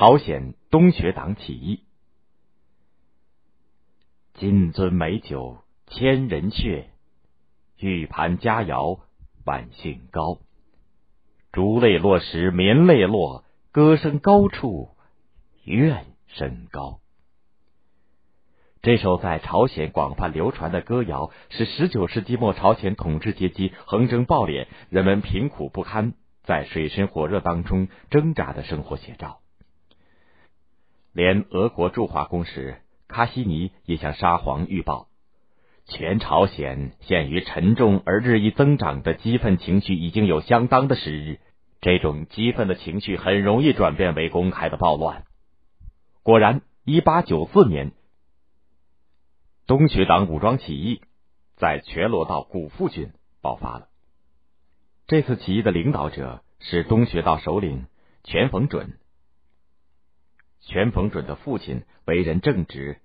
朝鲜东学党起义。金樽美酒千人血，玉盘佳肴万姓高。烛泪落时棉泪落，歌声高处怨声高。这首在朝鲜广泛流传的歌谣，是十九世纪末朝鲜统治阶级横征暴敛、人们贫苦不堪、在水深火热当中挣扎的生活写照。连俄国驻华公使卡西尼也向沙皇预报，全朝鲜陷于沉重而日益增长的激愤情绪已经有相当的时日，这种激愤的情绪很容易转变为公开的暴乱。果然，一八九四年，东学党武装起义在全罗道古富郡爆发了。这次起义的领导者是东学道首领全逢准。全逢准的父亲为人正直，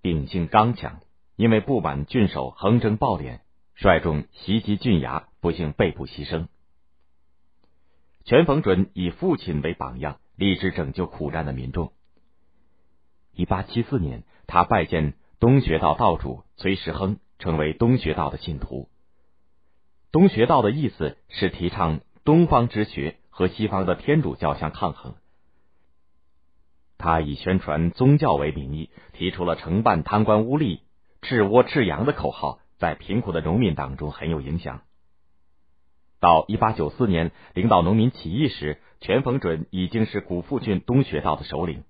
秉性刚强，因为不满郡守横征暴敛，率众袭击郡衙，不幸被捕牺牲。全逢准以父亲为榜样，立志拯救苦难的民众。一八七四年，他拜见东学道道主崔世亨，成为东学道的信徒。东学道的意思是提倡东方之学和西方的天主教相抗衡。他以宣传宗教为名义，提出了惩办贪官污吏、治倭治洋的口号，在贫苦的农民当中很有影响。到一八九四年，领导农民起义时，全逢准已经是古富郡东学道的首领。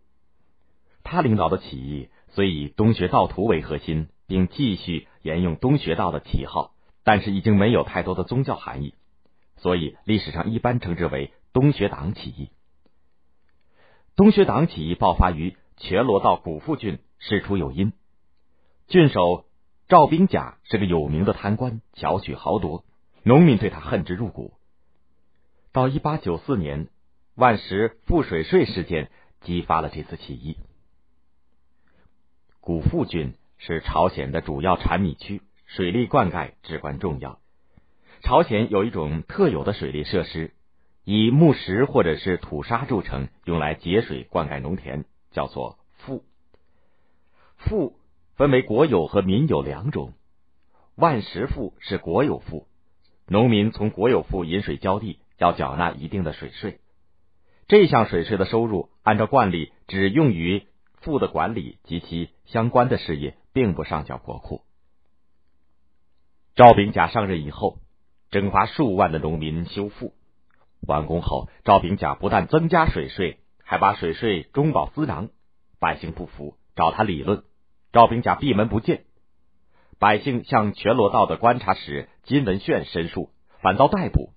他领导的起义虽以东学道徒为核心，并继续沿用东学道的旗号，但是已经没有太多的宗教含义，所以历史上一般称之为东学党起义。东学党起义爆发于全罗道古富郡，事出有因。郡守赵兵甲是个有名的贪官，巧取豪夺，农民对他恨之入骨。到一八九四年，万石赋水税事件激发了这次起义。古富郡是朝鲜的主要产米区，水利灌溉至关重要。朝鲜有一种特有的水利设施。以木石或者是土沙筑成，用来节水灌溉农田，叫做赋。赋分为国有和民有两种。万石赋是国有赋，农民从国有赋引水浇地，要缴纳一定的水税。这项水税的收入，按照惯例只用于赋的管理及其相关的事业，并不上缴国库。赵炳甲上任以后，征发数万的农民修赋。完工后，赵炳甲不但增加水税，还把水税中饱私囊。百姓不服，找他理论，赵炳甲闭门不见。百姓向全罗道的观察使金文炫申诉，反遭逮捕。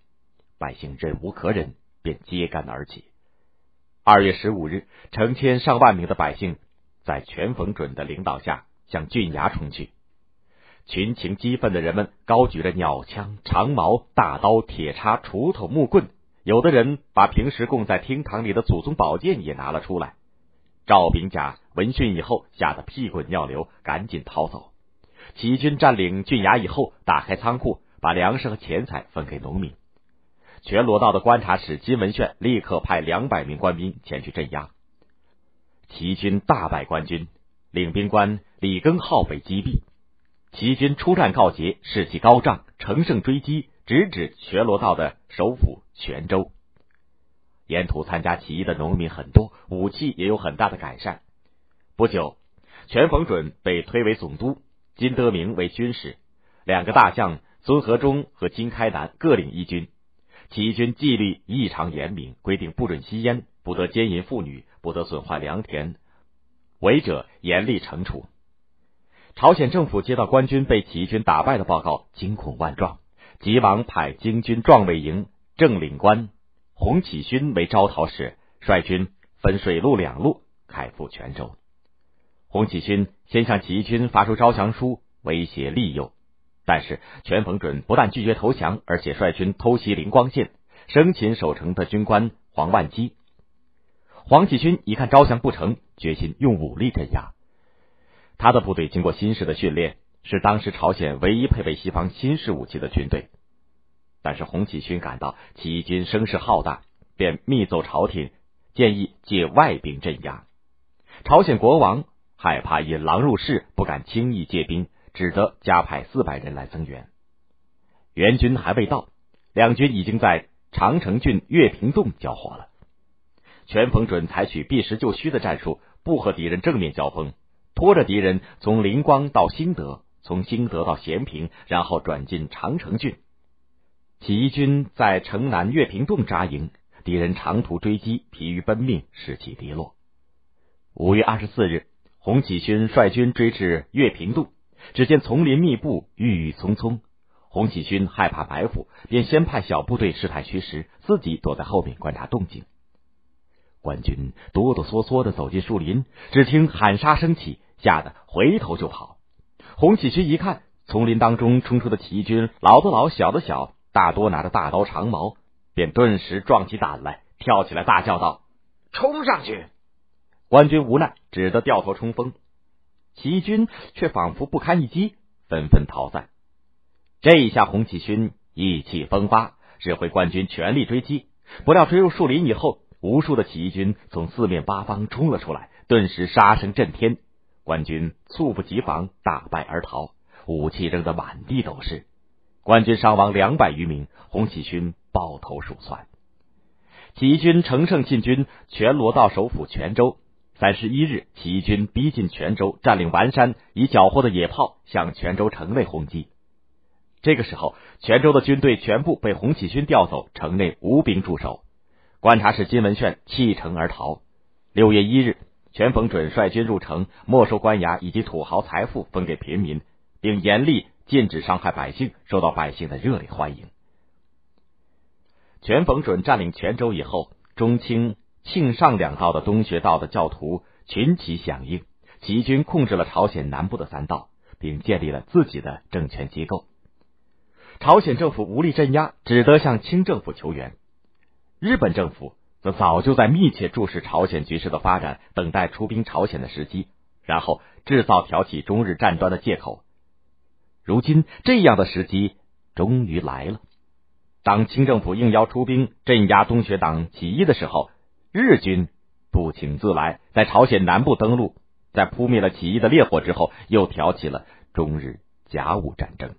百姓忍无可忍，便揭竿而起。二月十五日，成千上万名的百姓在全逢准的领导下向郡衙冲去。群情激愤的人们高举着鸟枪、长矛、大刀、铁叉、锄头、木棍。有的人把平时供在厅堂里的祖宗宝剑也拿了出来。赵炳甲闻讯以后，吓得屁滚尿流，赶紧逃走。齐军占领郡衙以后，打开仓库，把粮食和钱财分给农民。全罗道的观察使金文炫立刻派两百名官兵前去镇压。齐军大败官军，领兵官李庚浩被击毙。齐军出战告捷，士气高涨，乘胜追击。直指全罗道的首府泉州，沿途参加起义的农民很多，武器也有很大的改善。不久，全逢准被推为总督，金德明为军师，两个大将孙和忠和金开南各领一军。起义军纪律异常严明，规定不准吸烟，不得奸淫妇女，不得损坏良田，违者严厉惩处。朝鲜政府接到官军被起义军打败的报告，惊恐万状。急忙派京军壮卫营正领官洪启勋为招讨使，率军分水陆两路开赴泉州。洪启勋先向起义军发出招降书，威胁利诱，但是全逢准不但拒绝投降，而且率军偷袭灵光县，生擒守城的军官黄万基。黄启勋一看招降不成，决心用武力镇压。他的部队经过新式的训练。是当时朝鲜唯一配备西方新式武器的军队，但是洪启勋感到起义军声势浩大，便密奏朝廷，建议借外兵镇压。朝鲜国王害怕引狼入室，不敢轻易借兵，只得加派四百人来增援。援军还未到，两军已经在长城郡月平洞交火了。全逢准采取避实就虚的战术，不和敌人正面交锋，拖着敌人从灵光到新德，从兴德到咸平，然后转进长城郡。起义军在城南岳平洞扎营，敌人长途追击，疲于奔命，士气低落。五月二十四日，洪启勋率军追至岳平洞，只见丛林密布，郁郁葱葱。洪启勋害怕埋伏，便先派小部队试探虚实，自己躲在后面观察动静。官军哆哆嗦嗦的走进树林，只听喊杀声起，吓得回头就跑。洪启勋一看，丛林当中冲出的起义军，老的老，小的小。大多拿着大刀长矛，便顿时壮起胆来，跳起来大叫道：“冲上去！”官军无奈，只得掉头冲锋。起义军却仿佛不堪一击，纷纷逃散。这一下，洪启勋意气风发，指挥官军全力追击。不料追入树林以后，无数的起义军从四面八方冲了出来，顿时杀声震天。官军猝不及防，大败而逃，武器扔得满地都是。官军伤亡两百余名，洪启勋抱头鼠窜。起义军乘胜进军，全罗道首府泉州。三十一日，起义军逼近泉州，占领完山，以缴获的野炮向泉州城内轰击。这个时候，泉州的军队全部被洪启勋调走，城内无兵驻守。观察使金文炫弃城而逃。六月一日，全逢准率军入城，没收官衙以及土豪财富，分给平民，并严厉。禁止伤害百姓，受到百姓的热烈欢迎。全逢准占领泉州以后，中清庆上两道的东学道的教徒群起响应，起义军控制了朝鲜南部的三道，并建立了自己的政权机构。朝鲜政府无力镇压，只得向清政府求援。日本政府则早就在密切注视朝鲜局势的发展，等待出兵朝鲜的时机，然后制造挑起中日战端的借口。如今这样的时机终于来了。当清政府应邀出兵镇压东学党起义的时候，日军不请自来，在朝鲜南部登陆，在扑灭了起义的烈火之后，又挑起了中日甲午战争。